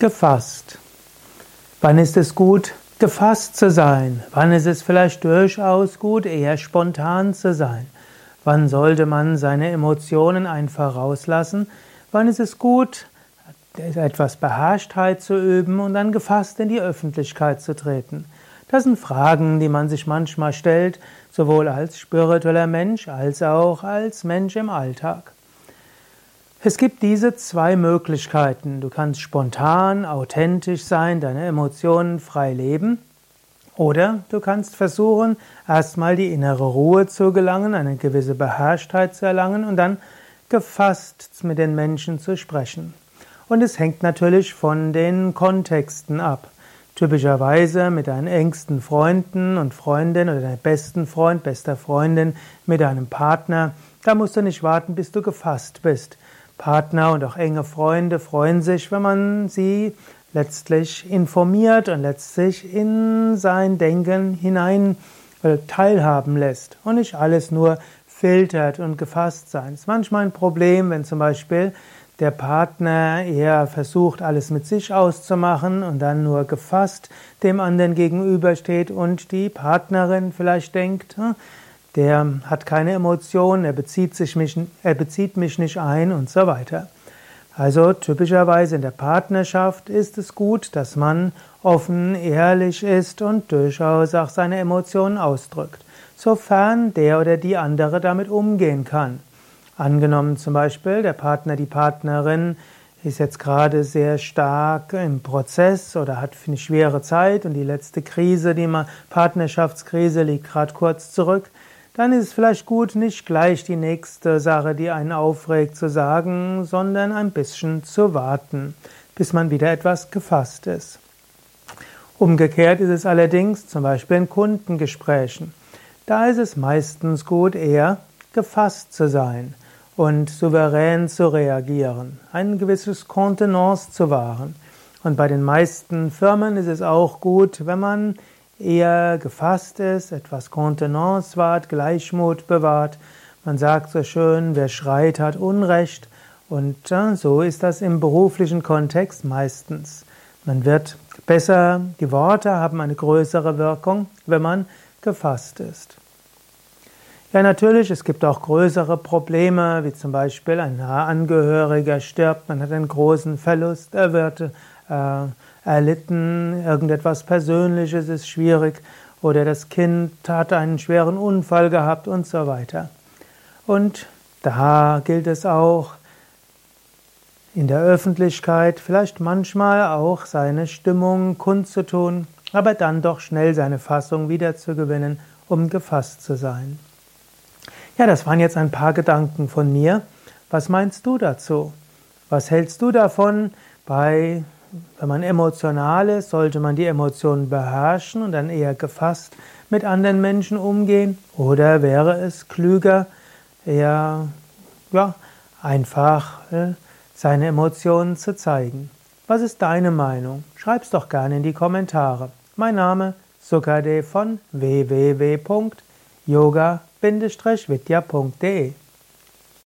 Gefasst. Wann ist es gut, gefasst zu sein? Wann ist es vielleicht durchaus gut, eher spontan zu sein? Wann sollte man seine Emotionen einfach rauslassen? Wann ist es gut, etwas Beherrschtheit zu üben und dann gefasst in die Öffentlichkeit zu treten? Das sind Fragen, die man sich manchmal stellt, sowohl als spiritueller Mensch als auch als Mensch im Alltag. Es gibt diese zwei Möglichkeiten. Du kannst spontan, authentisch sein, deine Emotionen frei leben. Oder du kannst versuchen, erstmal die innere Ruhe zu gelangen, eine gewisse Beherrschtheit zu erlangen und dann gefasst mit den Menschen zu sprechen. Und es hängt natürlich von den Kontexten ab. Typischerweise mit deinen engsten Freunden und Freundinnen oder deinem besten Freund, bester Freundin, mit deinem Partner, da musst du nicht warten, bis du gefasst bist. Partner und auch enge Freunde freuen sich, wenn man sie letztlich informiert und letztlich in sein Denken hinein äh, teilhaben lässt und nicht alles nur filtert und gefasst sein. Es ist manchmal ein Problem, wenn zum Beispiel der Partner eher versucht, alles mit sich auszumachen und dann nur gefasst dem anderen gegenübersteht und die Partnerin vielleicht denkt, hm, der hat keine Emotionen, er bezieht, sich mich, er bezieht mich nicht ein und so weiter. Also typischerweise in der Partnerschaft ist es gut, dass man offen, ehrlich ist und durchaus auch seine Emotionen ausdrückt, sofern der oder die andere damit umgehen kann. Angenommen zum Beispiel, der Partner, die Partnerin ist jetzt gerade sehr stark im Prozess oder hat eine schwere Zeit und die letzte Krise, die Partnerschaftskrise liegt gerade kurz zurück, dann ist es vielleicht gut, nicht gleich die nächste Sache, die einen aufregt, zu sagen, sondern ein bisschen zu warten, bis man wieder etwas gefasst ist. Umgekehrt ist es allerdings zum Beispiel in Kundengesprächen. Da ist es meistens gut, eher gefasst zu sein und souverän zu reagieren, ein gewisses Kontenance zu wahren. Und bei den meisten Firmen ist es auch gut, wenn man eher gefasst ist, etwas Kontenance wahrt, Gleichmut bewahrt. Man sagt so schön, wer schreit, hat Unrecht. Und so ist das im beruflichen Kontext meistens. Man wird besser, die Worte haben eine größere Wirkung, wenn man gefasst ist. Ja, natürlich, es gibt auch größere Probleme, wie zum Beispiel ein Angehöriger stirbt, man hat einen großen Verlust, er wird erlitten, irgendetwas Persönliches ist schwierig oder das Kind hat einen schweren Unfall gehabt und so weiter. Und da gilt es auch, in der Öffentlichkeit vielleicht manchmal auch seine Stimmung kundzutun, aber dann doch schnell seine Fassung wiederzugewinnen, um gefasst zu sein. Ja, das waren jetzt ein paar Gedanken von mir. Was meinst du dazu? Was hältst du davon, bei wenn man emotional ist, sollte man die Emotionen beherrschen und dann eher gefasst mit anderen Menschen umgehen? Oder wäre es klüger, eher ja, einfach äh, seine Emotionen zu zeigen? Was ist deine Meinung? Schreib's doch gerne in die Kommentare. Mein Name Sukade von www.yoga-vidya.de